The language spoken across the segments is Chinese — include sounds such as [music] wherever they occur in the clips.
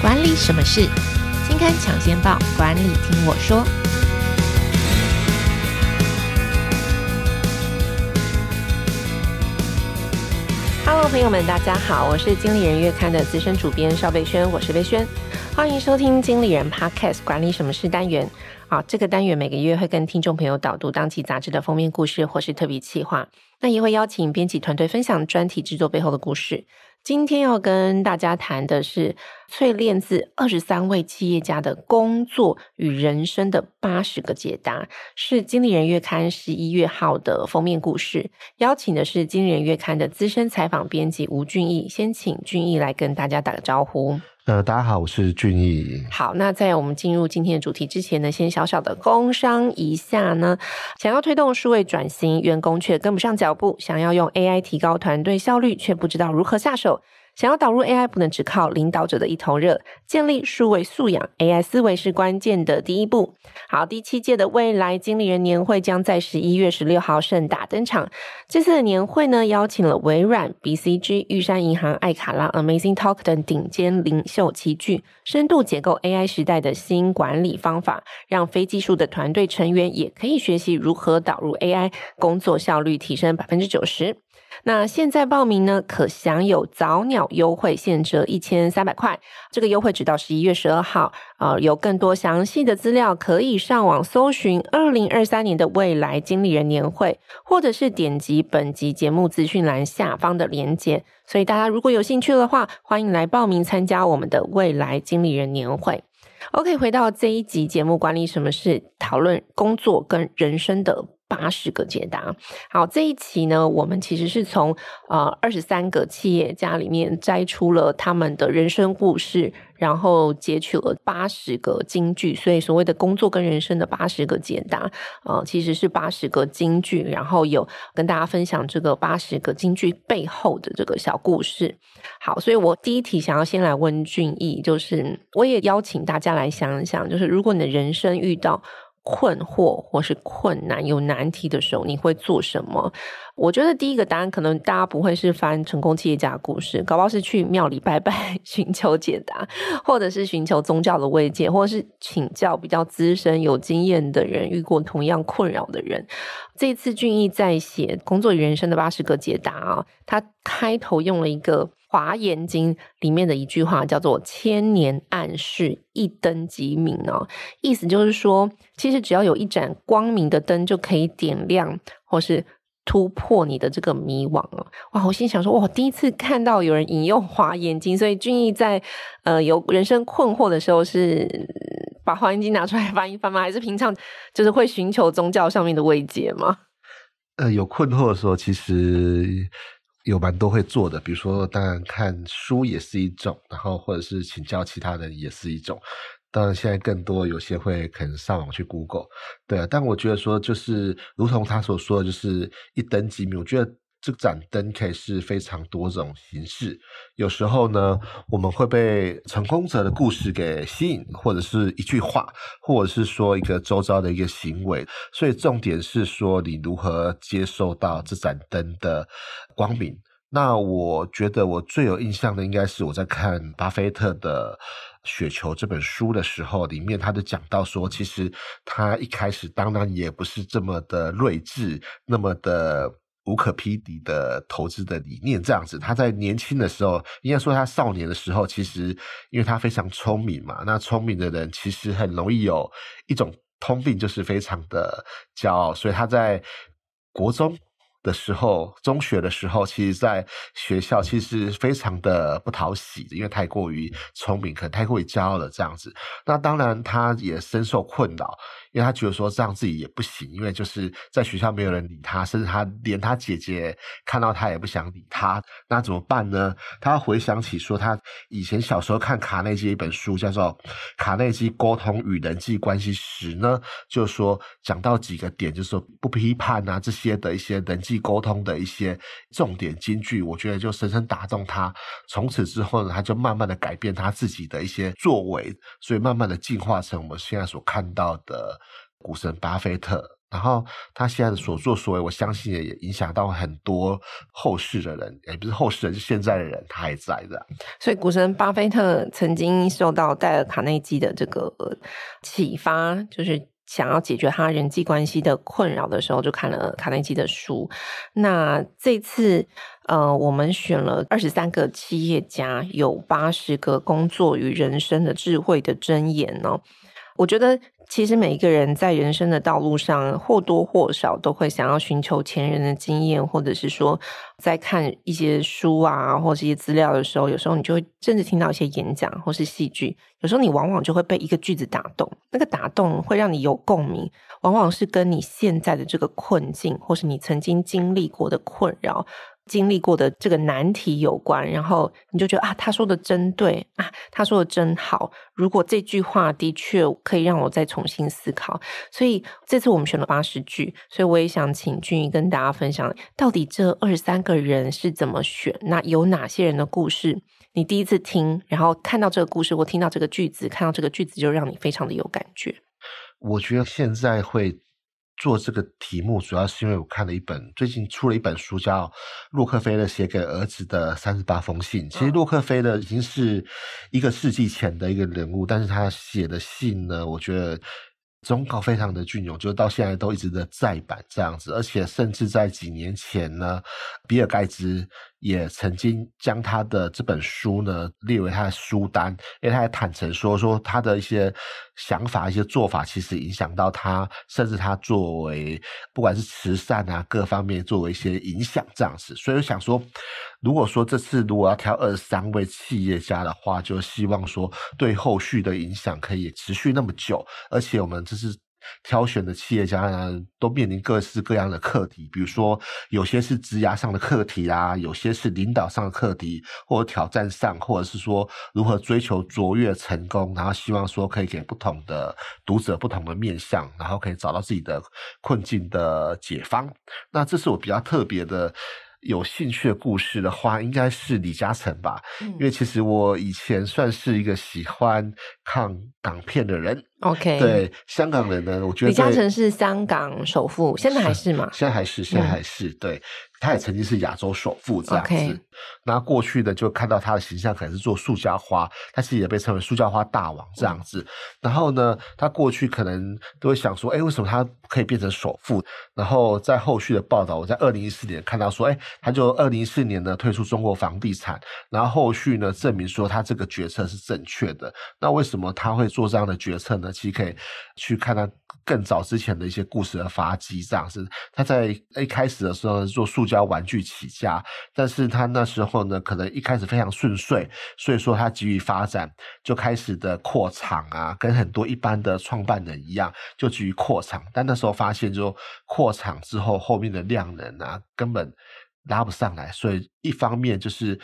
管理什么事？金刊抢先报，管理听我说。Hello，朋友们，大家好，我是经理人月刊的资深主编邵贝萱，我是贝萱，欢迎收听经理人 Podcast 管理什么事单元。好，这个单元每个月会跟听众朋友导读当期杂志的封面故事或是特别企划，那也会邀请编辑团队分享专题制作背后的故事。今天要跟大家谈的是淬炼自二十三位企业家的工作与人生的八十个解答，是经理人月刊十一月号的封面故事。邀请的是经理人月刊的资深采访编辑吴俊义，先请俊义来跟大家打个招呼。呃，大家好，我是俊毅。好，那在我们进入今天的主题之前呢，先小小的工商一下呢。想要推动数位转型，员工却跟不上脚步；想要用 AI 提高团队效率，却不知道如何下手。想要导入 AI，不能只靠领导者的一头热，建立数位素养，AI 思维是关键的第一步。好，第七届的未来经理人年会将在十一月十六号盛大登场。这次的年会呢，邀请了微软、BCG、玉山银行、艾卡拉、Amazing Talk 等顶尖领袖齐聚，深度解构 AI 时代的新管理方法，让非技术的团队成员也可以学习如何导入 AI，工作效率提升百分之九十。那现在报名呢，可享有早鸟优惠，现折一千三百块。这个优惠直到十一月十二号。呃，有更多详细的资料，可以上网搜寻二零二三年的未来经理人年会，或者是点击本集节目资讯栏下方的链接。所以大家如果有兴趣的话，欢迎来报名参加我们的未来经理人年会。OK，回到这一集节目，管理什么事？讨论工作跟人生的。八十个解答。好，这一期呢，我们其实是从呃二十三个企业家里面摘出了他们的人生故事，然后截取了八十个金句。所以所谓的工作跟人生的八十个解答，呃，其实是八十个金句，然后有跟大家分享这个八十个金句背后的这个小故事。好，所以我第一题想要先来问俊毅，就是我也邀请大家来想一想，就是如果你的人生遇到。困惑或是困难有难题的时候，你会做什么？我觉得第一个答案可能大家不会是翻成功企业家的故事，搞不好是去庙里拜拜 [laughs] 寻求解答，或者是寻求宗教的慰藉，或者是请教比较资深有经验的人，遇过同样困扰的人。这次俊毅在写《工作与人生的八十个解答》啊，他开头用了一个。《华严经》里面的一句话叫做“千年暗室，一灯即明”哦，意思就是说，其实只要有一盏光明的灯，就可以点亮或是突破你的这个迷惘哦。哇，我心想说，哇，第一次看到有人引用《华严经》，所以俊逸在呃有人生困惑的时候，是把《华严经》拿出来翻一翻吗？还是平常就是会寻求宗教上面的慰藉吗？呃，有困惑的时候，其实。有蛮多会做的，比如说，当然看书也是一种，然后或者是请教其他人也是一种。当然，现在更多有些会可能上网去 Google，对啊。但我觉得说，就是如同他所说的，就是一灯即明。我觉得。这盏灯可以是非常多种形式。有时候呢，我们会被成功者的故事给吸引，或者是一句话，或者是说一个周遭的一个行为。所以重点是说，你如何接受到这盏灯的光明。那我觉得我最有印象的，应该是我在看巴菲特的《雪球》这本书的时候，里面他就讲到说，其实他一开始当然也不是这么的睿智，那么的。无可匹敌的投资的理念，这样子。他在年轻的时候，应该说他少年的时候，其实因为他非常聪明嘛，那聪明的人其实很容易有一种通病，就是非常的骄傲。所以他在国中的时候，中学的时候，其实在学校其实非常的不讨喜，因为太过于聪明，可能太过于骄傲了这样子。那当然，他也深受困扰。因为他觉得说这样自己也不行，因为就是在学校没有人理他，甚至他连他姐姐看到他也不想理他，那怎么办呢？他回想起说他以前小时候看卡内基一本书，叫做《卡内基沟通与人际关系史》呢，就说讲到几个点，就是说不批判啊这些的一些人际沟通的一些重点金句，我觉得就深深打动他。从此之后呢，他就慢慢的改变他自己的一些作为，所以慢慢的进化成我们现在所看到的。股神巴菲特然后他现在的所作所为，我相信也影响到很多后世的人，也不是后世人，是现在的人，他还在的。所以，股神巴菲特曾经受到戴尔·卡内基的这个启发，就是想要解决他人际关系的困扰的时候，就看了卡内基的书。那这次，呃，我们选了二十三个企业家，有八十个工作与人生的智慧的箴言呢。我觉得。其实每一个人在人生的道路上或多或少都会想要寻求前人的经验，或者是说在看一些书啊，或者一些资料的时候，有时候你就会甚至听到一些演讲或是戏剧，有时候你往往就会被一个句子打动，那个打动会让你有共鸣，往往是跟你现在的这个困境，或是你曾经经历过的困扰。经历过的这个难题有关，然后你就觉得啊，他说的真对啊，他说的真好。如果这句话的确可以让我再重新思考，所以这次我们选了八十句，所以我也想请俊怡跟大家分享，到底这二十三个人是怎么选？那有哪些人的故事？你第一次听，然后看到这个故事，或听到这个句子，看到这个句子，就让你非常的有感觉。我觉得现在会。做这个题目，主要是因为我看了一本最近出了一本书，叫《洛克菲勒写给儿子的三十八封信》。其实洛克菲勒已经是一个世纪前的一个人物，但是他写的信呢，我觉得忠告非常的隽永，就是到现在都一直的再版这样子，而且甚至在几年前呢，比尔盖茨。也曾经将他的这本书呢列为他的书单，因为他也坦诚说，说他的一些想法、一些做法，其实影响到他，甚至他作为不管是慈善啊各方面，作为一些影响这样子。所以我想说，如果说这次如果要挑二十三位企业家的话，就希望说对后续的影响可以持续那么久，而且我们这是。挑选的企业家呢，都面临各式各样的课题，比如说有些是职涯上的课题啦，有些是领导上的课题，或者挑战上，或者是说如何追求卓越成功，然后希望说可以给不同的读者不同的面向，然后可以找到自己的困境的解方。那这是我比较特别的。有兴趣的故事的话，应该是李嘉诚吧，嗯，因为其实我以前算是一个喜欢看港片的人。OK，对香港人呢，我觉得李嘉诚是香港首富，现在还是吗？现在还是，现在还是，嗯，对。他也曾经是亚洲首富这样子那过去呢就看到他的形象可能是做塑胶花，他其实也被称为塑胶花大王这样子。然后呢，他过去可能都会想说，哎，为什么他可以变成首富？然后在后续的报道，我在二零一四年看到说，哎，他就二零一四年呢退出中国房地产，然后后续呢证明说他这个决策是正确的。那为什么他会做这样的决策呢？其实可以去看他更早之前的一些故事的发迹，这样子。他在一开始的时候做塑胶玩具起家，但是他那时候呢，可能一开始非常顺遂，所以说他急于发展，就开始的扩厂啊，跟很多一般的创办人一样，就急于扩厂。但那时候发现，就扩厂之后，后面的量能啊，根本拉不上来，所以一方面就是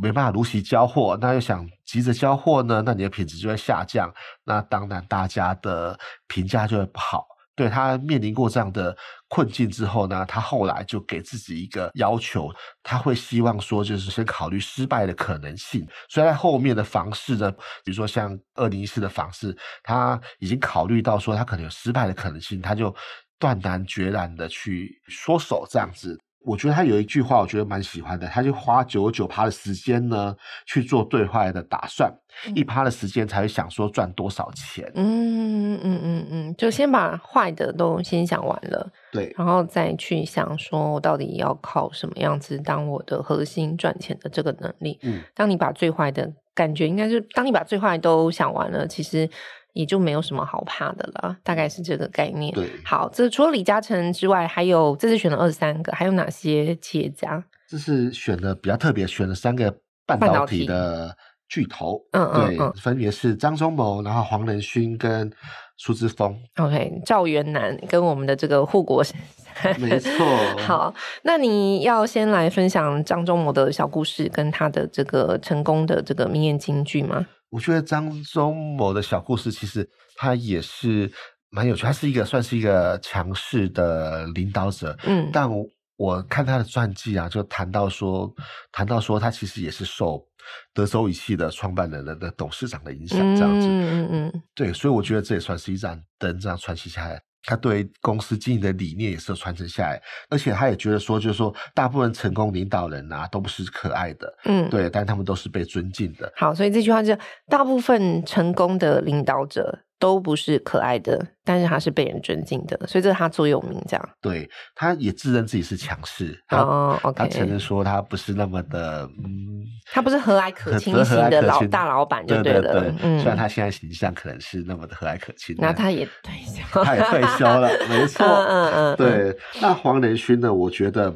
没办法如期交货，那又想急着交货呢，那你的品质就会下降，那当然大家的评价就会不好。对，他面临过这样的困境之后呢，他后来就给自己一个要求，他会希望说，就是先考虑失败的可能性。所以在后面的房市呢，比如说像二零一四的房市，他已经考虑到说他可能有失败的可能性，他就断然决然的去缩手这样子。我觉得他有一句话，我觉得蛮喜欢的。他就花九九趴的时间呢去做对坏的打算，一、嗯、趴的时间才会想说赚多少钱。嗯嗯嗯嗯，就先把坏的都先想完了，对，然后再去想说我到底要靠什么样子当我的核心赚钱的这个能力。嗯，当你把最坏的感觉，应该是当你把最坏都想完了，其实。也就没有什么好怕的了，大概是这个概念。对，好，这除了李嘉诚之外，还有这次选了二十三个，还有哪些企业家？这是选的比较特别，选了三个半导体的巨头。嗯嗯，对，嗯、分别是张忠谋，然后黄仁勋跟苏姿丰。OK，赵元南跟我们的这个护国神山。没错。好，那你要先来分享张忠谋的小故事，跟他的这个成功的这个名言金句吗？我觉得张忠谋的小故事其实他也是蛮有趣，他是一个算是一个强势的领导者，嗯，但我，我看他的传记啊，就谈到说，谈到说他其实也是受德州仪器的创办人的的董事长的影响，这样子，嗯嗯嗯，对，所以我觉得这也算是一盏灯，这样传奇下来。他对公司经营的理念也是传承下来，而且他也觉得说，就是说，大部分成功领导人啊，都不是可爱的，嗯，对，但他们都是被尊敬的。好，所以这句话就是，大部分成功的领导者。都不是可爱的，但是他是被人尊敬的，所以这是他座右铭。这样，对，他也自认自己是强势，哦，okay、他承认说他不是那么的，嗯，他不是和蔼可亲型的老大老板就对了。对对对，嗯，虽然他现在形象可能是那么的和蔼可亲，那他也退休，他也退休了，[laughs] 没错，嗯嗯嗯，对。那黄仁勋呢？我觉得。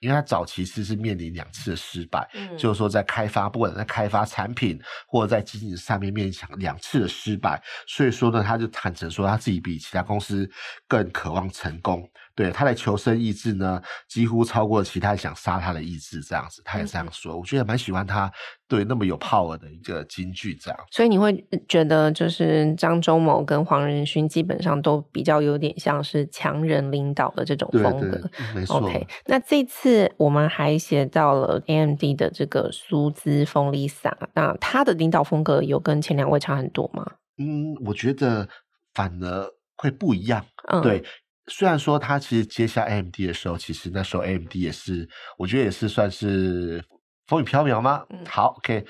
因为他早期其实是面临两次的失败，嗯，就是说在开发，不管在开发产品或者在经营上面面临两次的失败，所以说呢，他就坦诚说他自己比其他公司更渴望成功。对，他的求生意志呢，几乎超过其他想杀他的意志，这样子，他也这样说。嗯、我觉得蛮喜欢他对那么有 power 的一个金句，这样。所以你会觉得，就是张忠谋跟黄仁勋基本上都比较有点像是强人领导的这种风格，对对没错。OK，那这次我们还写到了 AMD 的这个苏兹丰利萨，那他的领导风格有跟前两位差很多吗？嗯，我觉得反而会不一样，嗯、对。虽然说他其实接下 AMD 的时候，其实那时候 AMD 也是，我觉得也是算是风雨飘渺吗？嗯，好，OK，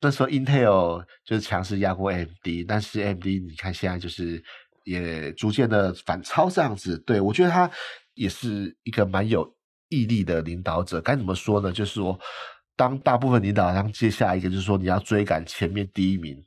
那时候 Intel 就是强势压过 AMD，但是 AMD 你看现在就是也逐渐的反超这样子。对，我觉得他也是一个蛮有毅力的领导者。该怎么说呢？就是说，当大部分领导当接下一个就是说你要追赶前面第一名。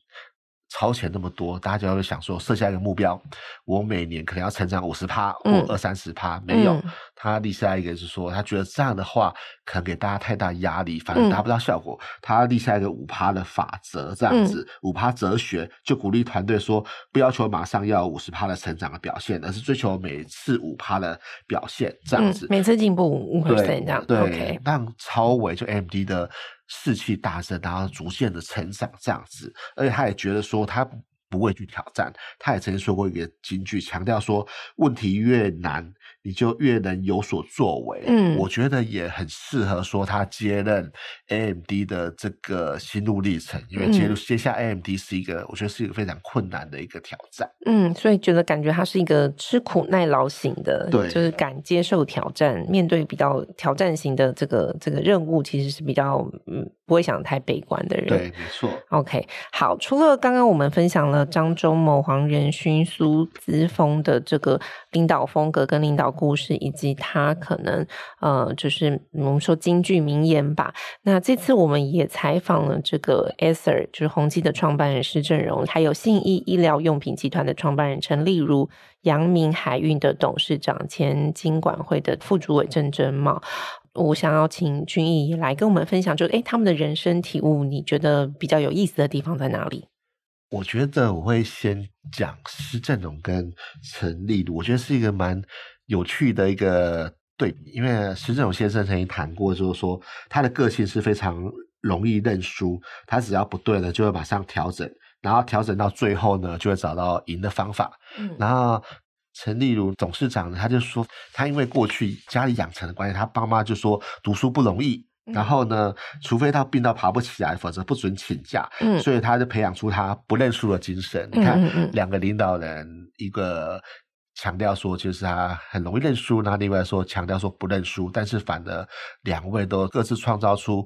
超前那么多，大家就会想说，设下一个目标，我每年可能要成长五十趴或二三十趴，没有。嗯、他立下一个是说，他觉得这样的话可能给大家太大压力，反而达不到效果。嗯、他立下一个五趴的法则，这样子五趴、嗯、哲学，就鼓励团队说，不要求马上要五十趴的成长的表现，而是追求每次五趴的表现，这样子，嗯、每次进步五 percent 这样。对，Okay 让超伟就 AMD 的。士气大增，然后逐渐的成长这样子，而且他也觉得说他不畏惧挑战，他也曾经说过一个金句，强调说问题越难，你就越能有所作为。嗯，我觉得也很适合说他接任 AMD 的这个心路历程，因为接入接下 AMD 是一个，我觉得是一个非常困难的一个挑战。嗯，所以觉得感觉他是一个吃苦耐劳型的，对，就是敢接受挑战，面对比较挑战型的这个这个任务，其实是比较嗯不会想太悲观的人。对，没错。OK，好，除了刚刚我们分享了张忠谋、黄仁勋、苏姿峰的这个领导风格跟领导。故事以及他可能呃，就是我们说京剧名言吧。那这次我们也采访了这个就是宏基的创办人施正荣，还有信义医疗用品集团的创办人陈立如，阳明海运的董事长、前金管会的副主委郑贞茂。我想要请君毅来跟我们分享，就诶他们的人生体悟，你觉得比较有意思的地方在哪里？我觉得我会先讲施正荣跟陈立如，我觉得是一个蛮。有趣的一个对比，因为施正勇先生曾经谈过，就是说他的个性是非常容易认输，他只要不对了，就会马上调整，然后调整到最后呢，就会找到赢的方法。嗯，然后陈立如董事长呢，他就说，他因为过去家里养成的关系，他爸妈就说读书不容易，嗯、然后呢，除非他病到爬不起来，否则不准请假。嗯，所以他就培养出他不认输的精神。嗯、你看，两个领导人，一个。强调说，就是他很容易认输，那另外说强调说不认输，但是反而两位都各自创造出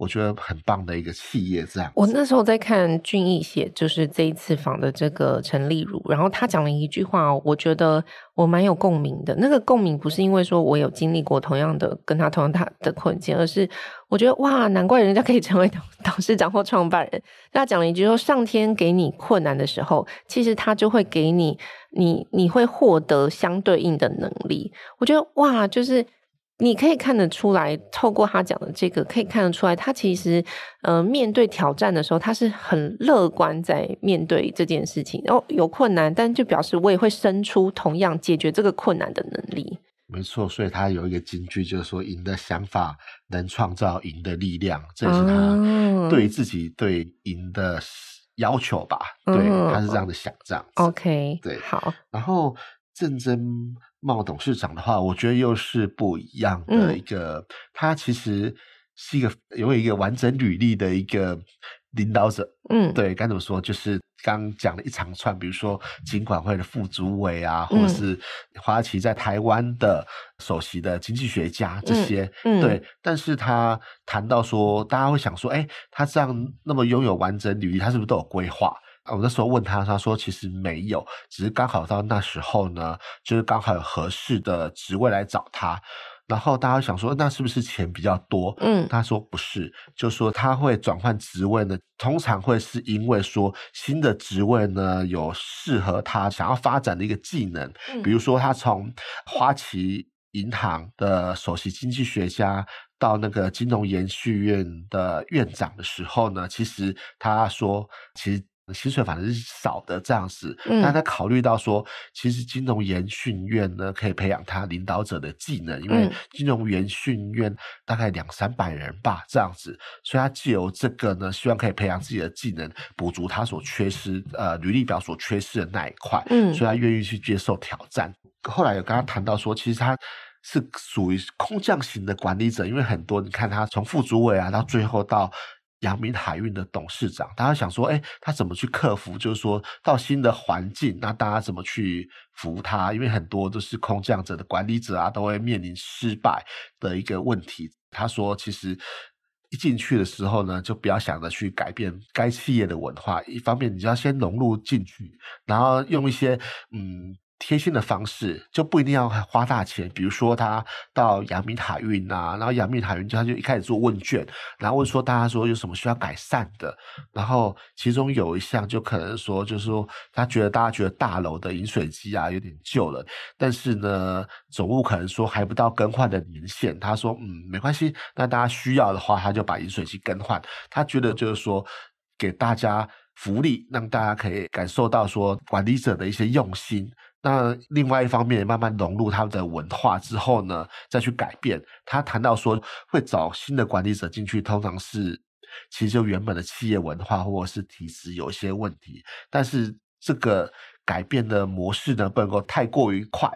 我觉得很棒的一个企业。这样，我那时候在看俊逸写，就是这一次访的这个陈立如，然后他讲了一句话，我觉得我蛮有共鸣的。那个共鸣不是因为说我有经历过同样的跟他同样大的困境，而是我觉得哇，难怪人家可以成为董董事长或创办人。他讲了一句说，上天给你困难的时候，其实他就会给你。你你会获得相对应的能力，我觉得哇，就是你可以看得出来，透过他讲的这个，可以看得出来，他其实呃面对挑战的时候，他是很乐观在面对这件事情。然后有困难，但就表示我也会生出同样解决这个困难的能力。没错，所以他有一个金句，就是说赢的想法能创造赢的力量，这也是他对自己对赢的。要求吧，对，嗯、他是这样的想，这样子。OK，对，好。然后郑贞茂董事长的话，我觉得又是不一样的一个，嗯、他其实是一个有一个完整履历的一个领导者。嗯，对，该怎么说？就是刚讲了一长串，比如说金管会的副主委啊，或者是花旗在台湾的首席的经济学家这些，嗯嗯、对。但是他谈到说，大家会想说，哎，他这样那么拥有完整履历，他是不是都有规划？我那时候问他，他说其实没有，只是刚好到那时候呢，就是刚好有合适的职位来找他。然后大家想说，那是不是钱比较多？嗯，他说不是，就说他会转换职位呢，通常会是因为说新的职位呢有适合他想要发展的一个技能，嗯、比如说他从花旗银行的首席经济学家到那个金融研究院的院长的时候呢，其实他说其实。薪水反正是少的这样子，嗯、但他考虑到说，其实金融研训院呢可以培养他领导者的技能，因为金融研训院大概两三百人吧这样子，所以他借由这个呢，希望可以培养自己的技能，补足他所缺失呃履历表所缺失的那一块，嗯，所以他愿意去接受挑战。后来有跟他谈到说，其实他是属于空降型的管理者，因为很多你看他从副主委啊到最后到。阳明海运的董事长，大家想说，哎，他怎么去克服？就是说到新的环境，那大家怎么去服他？因为很多都是空降者的管理者啊，都会面临失败的一个问题。他说，其实一进去的时候呢，就不要想着去改变该企业的文化，一方面你就要先融入进去，然后用一些嗯。贴心的方式就不一定要花大钱，比如说他到阳明海运啊，然后阳明海运就他就一开始做问卷，然后问说大家说有什么需要改善的，然后其中有一项就可能说就是说他觉得大家觉得大楼的饮水机啊有点旧了，但是呢总务可能说还不到更换的年限，他说嗯没关系，那大家需要的话他就把饮水机更换，他觉得就是说给大家福利，让大家可以感受到说管理者的一些用心。那另外一方面，慢慢融入他们的文化之后呢，再去改变。他谈到说，会找新的管理者进去，通常是其实就原本的企业文化或者是体制有一些问题，但是这个改变的模式呢，不能够太过于快，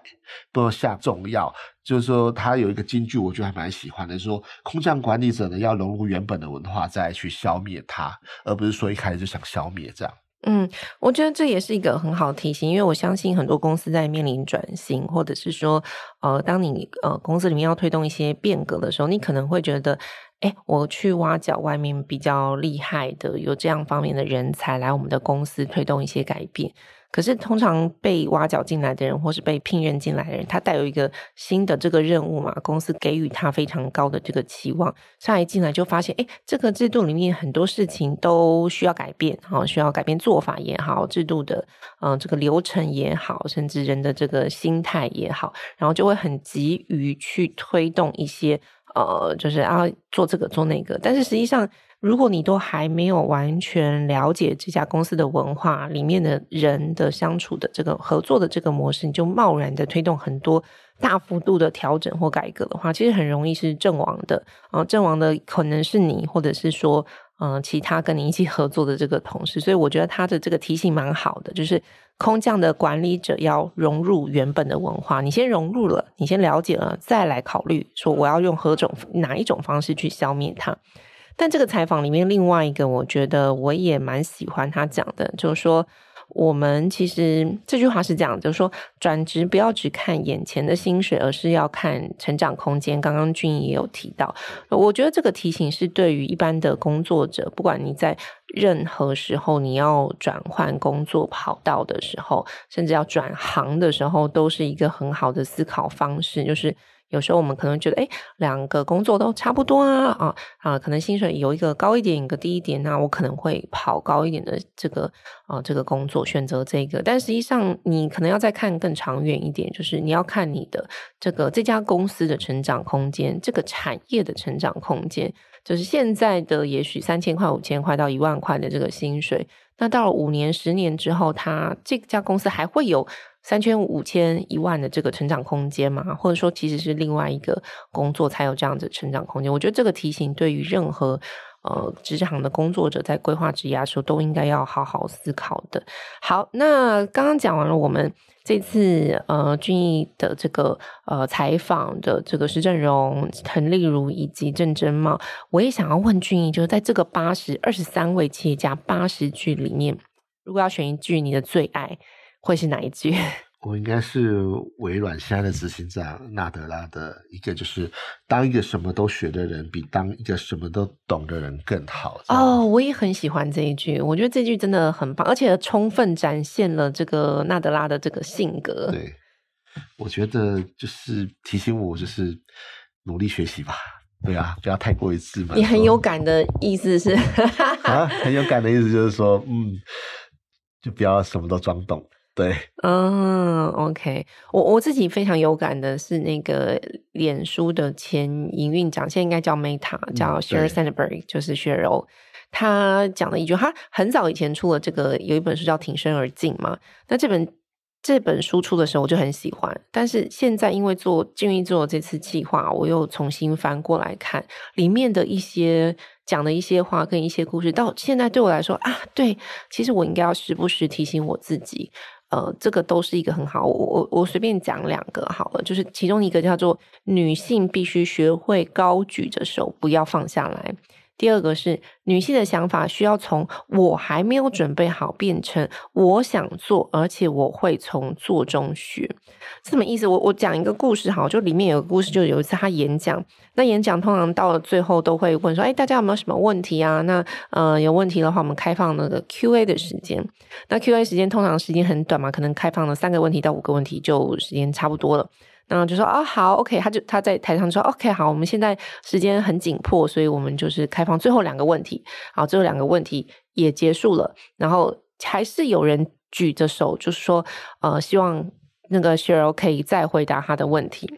不能下重药。就是说，他有一个金句，我觉得还蛮喜欢的，说空降管理者呢，要融入原本的文化，再去消灭它，而不是说一开始就想消灭这样。嗯，我觉得这也是一个很好的提醒，因为我相信很多公司在面临转型，或者是说，呃，当你呃公司里面要推动一些变革的时候，你可能会觉得，哎，我去挖角外面比较厉害的，有这样方面的人才来我们的公司推动一些改变。可是，通常被挖角进来的人，或是被聘任进来的人，他带有一个新的这个任务嘛，公司给予他非常高的这个期望，他一进来就发现，哎，这个制度里面很多事情都需要改变，哈，需要改变做法也好，制度的，嗯，这个流程也好，甚至人的这个心态也好，然后就会很急于去推动一些，呃，就是要做这个做那个，但是实际上。如果你都还没有完全了解这家公司的文化里面的人的相处的这个合作的这个模式，你就贸然的推动很多大幅度的调整或改革的话，其实很容易是阵亡的。啊，阵亡的可能是你，或者是说，嗯，其他跟你一起合作的这个同事。所以我觉得他的这个提醒蛮好的，就是空降的管理者要融入原本的文化。你先融入了，你先了解了，再来考虑说我要用何种哪一种方式去消灭它。但这个采访里面，另外一个我觉得我也蛮喜欢他讲的，就是说，我们其实这句话是这样，就是说，转职不要只看眼前的薪水，而是要看成长空间。刚刚俊也有提到，我觉得这个提醒是对于一般的工作者，不管你在任何时候你要转换工作跑道的时候，甚至要转行的时候，都是一个很好的思考方式，就是。有时候我们可能觉得，哎，两个工作都差不多啊，啊啊，可能薪水有一个高一点，一个低一点，那我可能会跑高一点的这个啊这个工作，选择这个。但实际上，你可能要再看更长远一点，就是你要看你的这个这家公司的成长空间，这个产业的成长空间，就是现在的也许三千块、五千块到一万块的这个薪水，那到了五年、十年之后，它这家公司还会有。三千五千一万的这个成长空间嘛，或者说其实是另外一个工作才有这样子成长空间。我觉得这个提醒对于任何呃职场的工作者在规划职业的时候都应该要好好思考的。好，那刚刚讲完了我们这次呃俊逸的这个呃采访的这个施正荣、滕丽如以及郑贞茂，我也想要问俊逸，就是在这个八十二十三位企业家八十句里面。如果要选一句你的最爱，会是哪一句？[laughs] 我应该是微软现在的执行长纳德拉的一个，就是当一个什么都学的人，比当一个什么都懂的人更好。哦，我也很喜欢这一句，我觉得这句真的很棒，而且充分展现了这个纳德拉的这个性格。对，我觉得就是提醒我，就是努力学习吧。对啊，不要太过于自满。你很有感的意思是？啊，很有感的意思就是说，嗯，就不要什么都装懂。对，[laughs] 嗯，OK，我我自己非常有感的是那个脸书的前营运长，现在应该叫 Meta，叫 Sheryl Sandberg，就是雪柔，他讲了一句，他很早以前出了这个有一本书叫《挺身而进》嘛，那这本这本书出的时候我就很喜欢，但是现在因为做静玉做这次计划，我又重新翻过来看里面的一些。讲的一些话跟一些故事，到现在对我来说啊，对，其实我应该要时不时提醒我自己，呃，这个都是一个很好。我我我随便讲两个好了，就是其中一个叫做女性必须学会高举着手，不要放下来。第二个是女性的想法需要从我还没有准备好变成我想做，而且我会从做中学。什么意思？我我讲一个故事哈，就里面有个故事，就有一次他演讲，那演讲通常到了最后都会问说，哎，大家有没有什么问题啊？那呃有问题的话，我们开放那个 Q&A 的时间。那 Q&A 时间通常时间很短嘛，可能开放了三个问题到五个问题，就时间差不多了。然后就说啊、哦、好，OK，他就他在台上说 OK 好，我们现在时间很紧迫，所以我们就是开放最后两个问题。好，最后两个问题也结束了，然后还是有人举着手，就是说呃希望那个 Sheryl 可以再回答他的问题。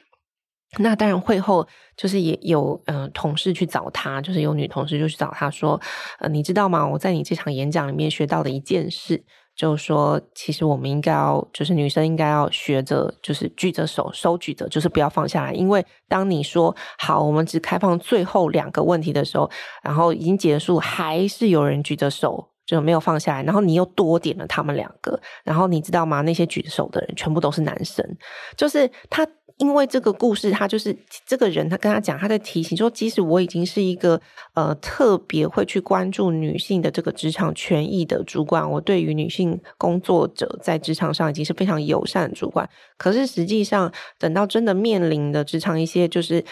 那当然会后就是也有呃同事去找他，就是有女同事就去找他说，呃你知道吗？我在你这场演讲里面学到的一件事。就是说，其实我们应该要，就是女生应该要学着，就是举着手，手举着，就是不要放下来。因为当你说好，我们只开放最后两个问题的时候，然后已经结束，还是有人举着手就没有放下来，然后你又多点了他们两个，然后你知道吗？那些举手的人全部都是男生，就是他。因为这个故事，他就是这个人，他跟他讲，他在提醒说，即使我已经是一个呃特别会去关注女性的这个职场权益的主管，我对于女性工作者在职场上已经是非常友善的主管。可是实际上，等到真的面临的职场一些就是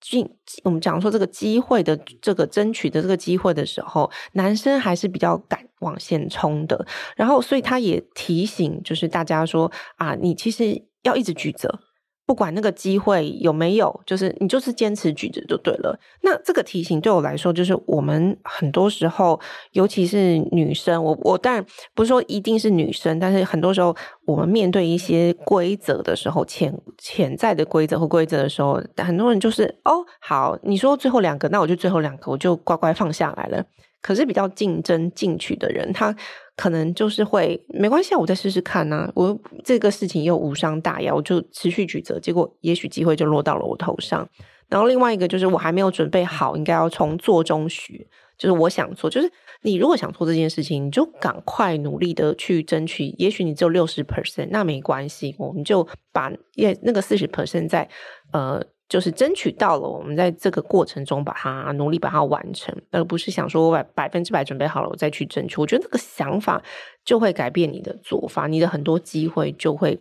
进我们讲说这个机会的这个争取的这个机会的时候，男生还是比较敢往前冲的。然后，所以他也提醒，就是大家说啊，你其实要一直举着。不管那个机会有没有，就是你就是坚持举着就对了。那这个提醒对我来说，就是我们很多时候，尤其是女生，我我当然不是说一定是女生，但是很多时候我们面对一些规则的时候，潜潜在的规则或规则的时候，很多人就是哦，好，你说最后两个，那我就最后两个，我就乖乖放下来了。可是比较竞争进取的人，他可能就是会没关系，我再试试看呐、啊。我这个事情又无伤大雅，我就持续举着，结果也许机会就落到了我头上。然后另外一个就是我还没有准备好，应该要从做中学。就是我想做，就是你如果想做这件事情，你就赶快努力的去争取。也许你只有六十 percent，那没关系，我们就把也那个四十 percent 在呃。就是争取到了，我们在这个过程中把它努力把它完成，而不是想说我百百分之百准备好了，我再去争取。我觉得这个想法就会改变你的做法，你的很多机会就会，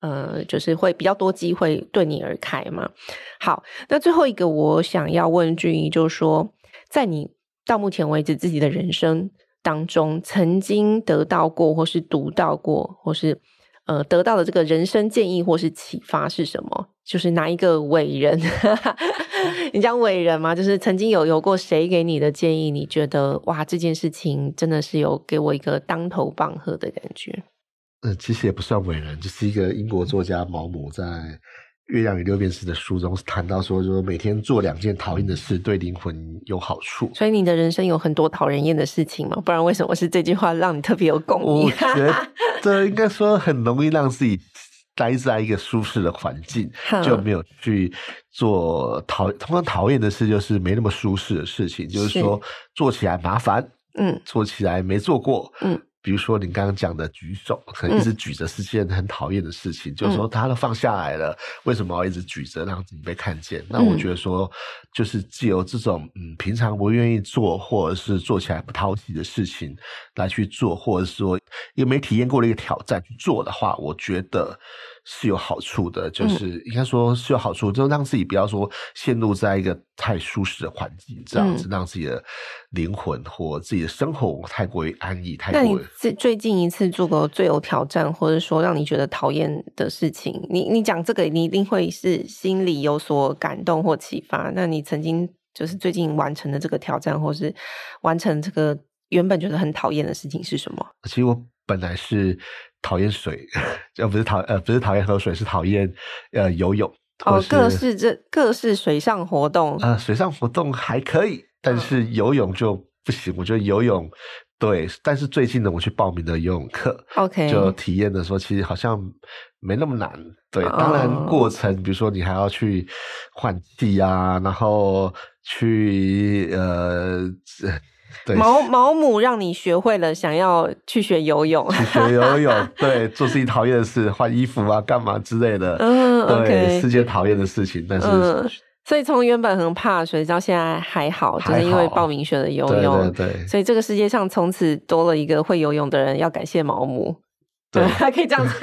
呃，就是会比较多机会对你而开嘛。好，那最后一个我想要问俊毅，就是说，在你到目前为止自己的人生当中，曾经得到过，或是读到过，或是。呃，得到的这个人生建议或是启发是什么？就是哪一个伟人？[laughs] 你讲伟人吗？就是曾经有有过谁给你的建议？你觉得哇，这件事情真的是有给我一个当头棒喝的感觉。嗯、其实也不算伟人，就是一个英国作家毛姆在。《月亮与六便士》的书中谈到说，说每天做两件讨厌的事，对灵魂有好处。所以你的人生有很多讨人厌的事情吗？不然为什么是这句话让你特别有共鸣？我觉得这应该说很容易让自己待在一个舒适的环境，就没有去做讨通常讨厌的事，就是没那么舒适的事情，就是说做起来麻烦，嗯，做起来没做过，嗯。比如说你刚刚讲的举手，可能一直举着是件很讨厌的事情，嗯、就是说他都放下来了，为什么要一直举着让自己被看见？那我觉得说，就是既有这种嗯平常不愿意做，或者是做起来不讨喜的事情来去做，或者是说一个没体验过的一个挑战去做的话，我觉得。是有好处的，就是应该说是有好处，嗯、就让自己不要说陷入在一个太舒适的环境，这样子、嗯、让自己的灵魂或自己的生活太过于安逸。太过于。那你最最近一次做过最有挑战，或者说让你觉得讨厌的事情，你你讲这个，你一定会是心里有所感动或启发。那你曾经就是最近完成的这个挑战，或是完成这个原本觉得很讨厌的事情是什么？其实我本来是。讨厌水，[laughs] 呃，不是讨呃，不是讨厌喝水，是讨厌呃游泳。哦，各式这各式水上活动，呃，水上活动还可以，但是游泳就不行。我觉得游泳对，但是最近呢，我去报名的游泳课，OK，就体验的时候，其实好像没那么难。对，当然过程，比如说你还要去换气啊，然后去呃。对。毛毛姆让你学会了想要去学游泳，[laughs] 去学游泳，对，做自己讨厌的事，换衣服啊，干嘛之类的，嗯，对是件讨厌的事情，但是，嗯，所以从原本很怕水，到现在还好，就是因为报名学了游泳，对。对。对，所以这个世界上从此多了一个会游泳的人，要感谢毛母。对，还 [laughs] 可以这样子。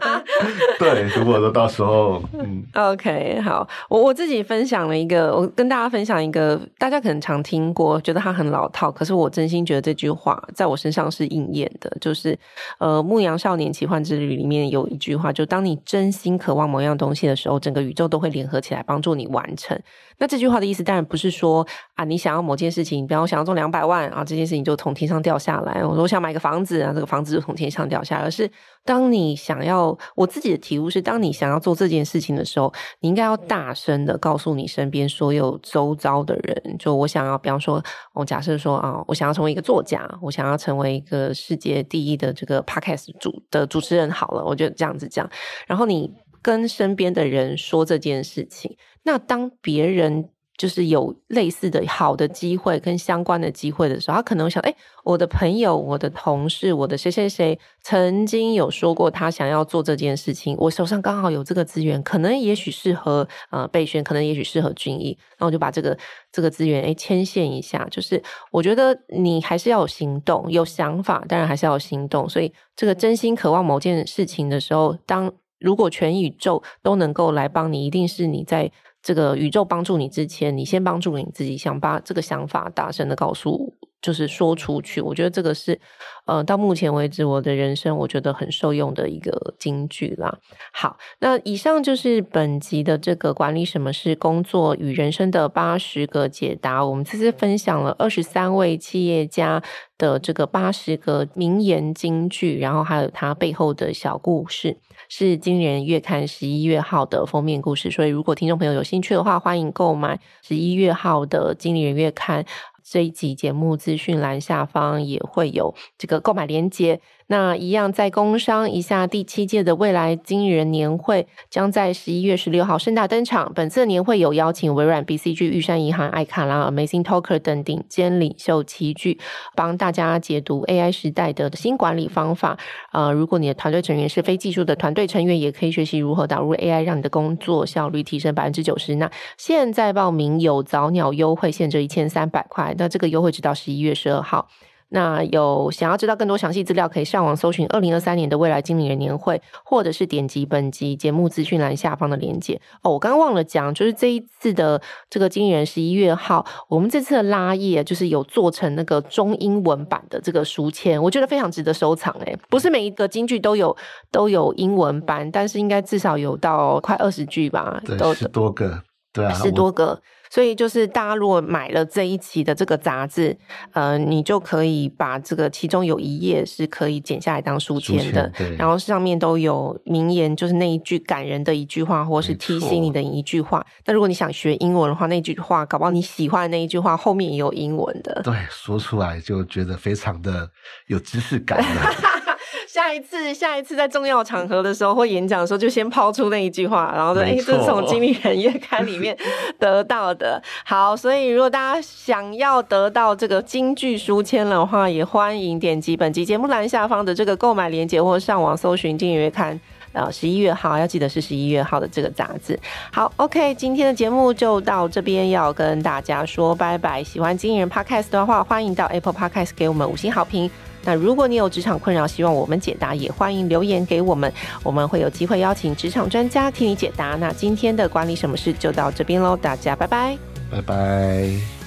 [laughs] 对，如果说到时候，嗯，OK，好，我我自己分享了一个，我跟大家分享一个，大家可能常听过，觉得它很老套，可是我真心觉得这句话在我身上是应验的，就是呃，《牧羊少年奇幻之旅》里面有一句话，就当你真心渴望某样东西的时候，整个宇宙都会联合起来帮助你完成。那这句话的意思当然不是说啊，你想要某件事情，比方我想要中两百万啊，这件事情就从天上掉下来。我说我想买个房子啊，这个房子就从天上掉下来。而是当你想要，我自己的体悟是，当你想要做这件事情的时候，你应该要大声的告诉你身边所有周遭的人，就我想要，比方说，我假设说啊，我想要成为一个作家，我想要成为一个世界第一的这个 podcast 主的主持人。好了，我就这样子讲，然后你跟身边的人说这件事情。那当别人就是有类似的好的机会跟相关的机会的时候，他可能想：哎，我的朋友、我的同事、我的谁谁谁曾经有说过他想要做这件事情，我手上刚好有这个资源，可能也许适合呃备选，可能也许适合军医，那我就把这个这个资源哎牵线一下。就是我觉得你还是要有行动，有想法，当然还是要有行动。所以这个真心渴望某件事情的时候，当如果全宇宙都能够来帮你，一定是你在。这个宇宙帮助你之前，你先帮助你自己，想把这个想法大声的告诉，就是说出去。我觉得这个是，呃，到目前为止我的人生我觉得很受用的一个金句啦。好，那以上就是本集的这个管理什么是工作与人生的八十个解答。我们这次分享了二十三位企业家的这个八十个名言金句，然后还有它背后的小故事。是经理人月刊十一月号的封面故事，所以如果听众朋友有兴趣的话，欢迎购买十一月号的经理人月刊。这一集节目资讯栏下方也会有这个购买链接。那一样在工商一下，第七届的未来经理人年会将在十一月十六号盛大登场。本次年会有邀请微软、BCG、玉山银行、艾卡拉、Amazing Talker 等顶尖领袖齐聚，帮大家解读 AI 时代的新管理方法。呃，如果你的团队成员是非技术的团队成员，也可以学习如何导入 AI，让你的工作效率提升百分之九十。那现在报名有早鸟优惠，现折一千三百块。那这个优惠直到十一月十二号。那有想要知道更多详细资料，可以上网搜寻二零二三年的未来经理人年会，或者是点击本集节目资讯栏下方的链接。哦，我刚刚忘了讲，就是这一次的这个经理人十一月号，我们这次的拉页就是有做成那个中英文版的这个书签，我觉得非常值得收藏。诶，不是每一个京剧都有都有英文版，但是应该至少有到快二十句吧，对，都十多个，对啊，十多个。所以就是大家如果买了这一期的这个杂志，呃，你就可以把这个其中有一页是可以剪下来当书签的，然后上面都有名言，就是那一句感人的一句话，或是提醒你的一句话。那如果你想学英文的话，那句话搞不好你喜欢的那一句话后面也有英文的。对，说出来就觉得非常的有知识感了。[laughs] 下一次，下一次在重要场合的时候或演讲的时候，就先抛出那一句话，然后说：“哎、欸，这是从经理人月刊里面得到的。”好，所以如果大家想要得到这个京剧书签的话，也欢迎点击本集节目栏下方的这个购买链接，或上网搜寻经理人月刊。呃，十一月号要记得是十一月号的这个杂志。好，OK，今天的节目就到这边，要跟大家说拜拜。喜欢经理人 Podcast 的话，欢迎到 Apple Podcast 给我们五星好评。那如果你有职场困扰，希望我们解答，也欢迎留言给我们，我们会有机会邀请职场专家替你解答。那今天的管理什么事就到这边喽，大家拜拜，拜拜。